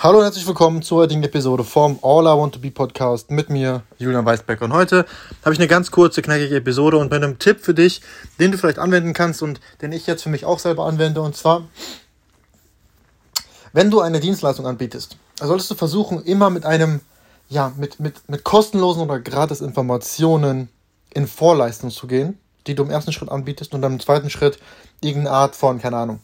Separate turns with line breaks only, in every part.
Hallo und herzlich willkommen zur heutigen Episode vom All I Want to Be Podcast mit mir, Julian Weisbeck. Und heute habe ich eine ganz kurze, knackige Episode und mit einem Tipp für dich, den du vielleicht anwenden kannst und den ich jetzt für mich auch selber anwende. Und zwar, wenn du eine Dienstleistung anbietest, solltest du versuchen, immer mit einem, ja, mit, mit, mit kostenlosen oder gratis Informationen in Vorleistung zu gehen, die du im ersten Schritt anbietest und dann im zweiten Schritt irgendeine Art von, keine Ahnung,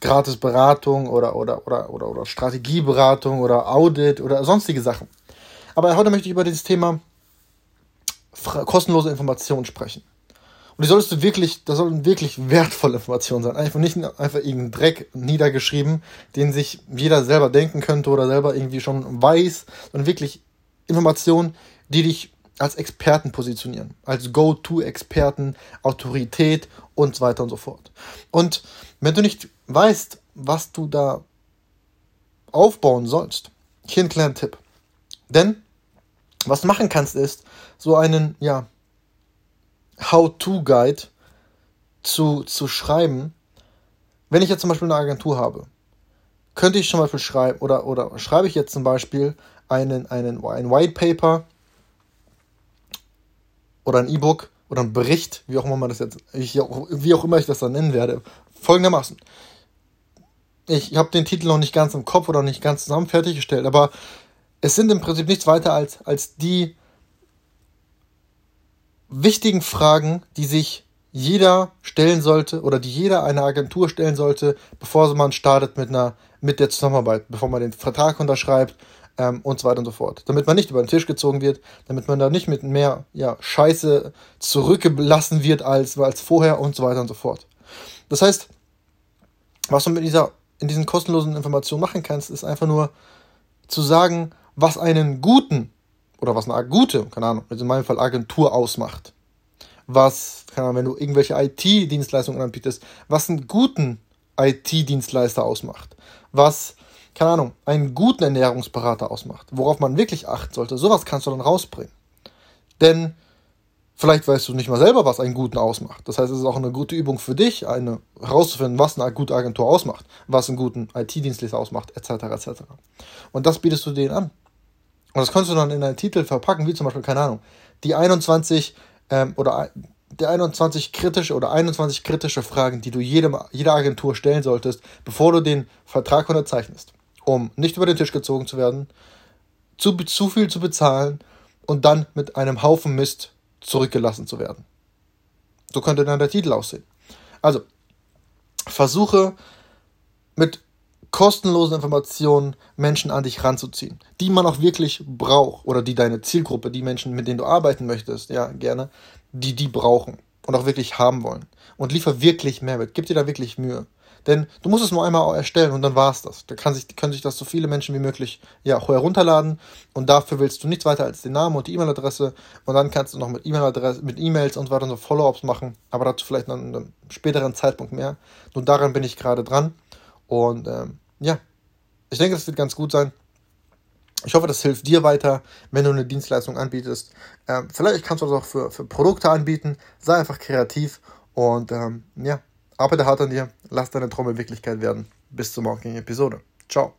gratis Beratung oder, oder, oder, oder, oder Strategieberatung oder Audit oder sonstige Sachen. Aber heute möchte ich über dieses Thema kostenlose Informationen sprechen. Und die solltest du wirklich, das sollen wirklich wertvolle Informationen sein. Einfach nicht einfach irgendein Dreck niedergeschrieben, den sich jeder selber denken könnte oder selber irgendwie schon weiß, sondern wirklich Informationen, die dich als Experten positionieren, als Go-To-Experten, Autorität und so weiter und so fort. Und wenn du nicht weißt, was du da aufbauen sollst, hier ein kleiner Tipp. Denn was du machen kannst, ist so einen, ja, How-to-Guide zu, zu schreiben. Wenn ich jetzt zum Beispiel eine Agentur habe, könnte ich zum Beispiel schreiben, oder, oder schreibe ich jetzt zum Beispiel einen, einen, ein White Paper oder ein E-Book oder ein Bericht, wie auch immer man das jetzt, ich, wie auch immer ich das dann nennen werde, folgendermaßen. Ich habe den Titel noch nicht ganz im Kopf oder nicht ganz zusammen fertiggestellt, aber es sind im Prinzip nichts weiter als, als die wichtigen Fragen, die sich jeder stellen sollte oder die jeder einer Agentur stellen sollte, bevor man startet mit einer mit der Zusammenarbeit, bevor man den Vertrag unterschreibt ähm, und so weiter und so fort. Damit man nicht über den Tisch gezogen wird, damit man da nicht mit mehr ja, Scheiße zurückgelassen wird als, als vorher und so weiter und so fort. Das heißt, was du mit dieser, in diesen kostenlosen Informationen machen kannst, ist einfach nur zu sagen, was einen guten oder was eine gute, keine Ahnung, also in meinem Fall Agentur ausmacht. Was, keine Ahnung, wenn du irgendwelche IT-Dienstleistungen anbietest, was einen guten IT-Dienstleister ausmacht. Was keine Ahnung, einen guten Ernährungsberater ausmacht, worauf man wirklich achten sollte, sowas kannst du dann rausbringen. Denn vielleicht weißt du nicht mal selber, was einen guten ausmacht. Das heißt, es ist auch eine gute Übung für dich, eine herauszufinden, was eine gute Agentur ausmacht, was einen guten IT-Dienstleister ausmacht, etc. etc. Und das bietest du denen an. Und das kannst du dann in einen Titel verpacken, wie zum Beispiel, keine Ahnung, die 21 ähm, oder die 21 kritische oder 21 kritische Fragen, die du jedem, jeder Agentur stellen solltest, bevor du den Vertrag unterzeichnest um nicht über den Tisch gezogen zu werden, zu, zu viel zu bezahlen und dann mit einem Haufen Mist zurückgelassen zu werden. So könnte dann der Titel aussehen. Also, versuche mit kostenlosen Informationen Menschen an dich ranzuziehen, die man auch wirklich braucht oder die deine Zielgruppe, die Menschen, mit denen du arbeiten möchtest, ja, gerne, die die brauchen und auch wirklich haben wollen. Und liefer wirklich Mehrwert, gib dir da wirklich Mühe. Denn du musst es nur einmal erstellen und dann war es das. Da kann sich, können sich das so viele Menschen wie möglich ja, herunterladen und dafür willst du nichts weiter als den Namen und die E-Mail-Adresse und dann kannst du noch mit E-Mail-Adresse, mit E-Mails und so weiter so Follow-ups machen, aber dazu vielleicht an einem späteren Zeitpunkt mehr. Nun daran bin ich gerade dran und ähm, ja, ich denke, das wird ganz gut sein. Ich hoffe, das hilft dir weiter, wenn du eine Dienstleistung anbietest. Ähm, vielleicht kannst du das auch für, für Produkte anbieten. Sei einfach kreativ und ähm, ja, Arbeite hart an dir, lass deine Träume Wirklichkeit werden. Bis zur morgigen Episode. Ciao.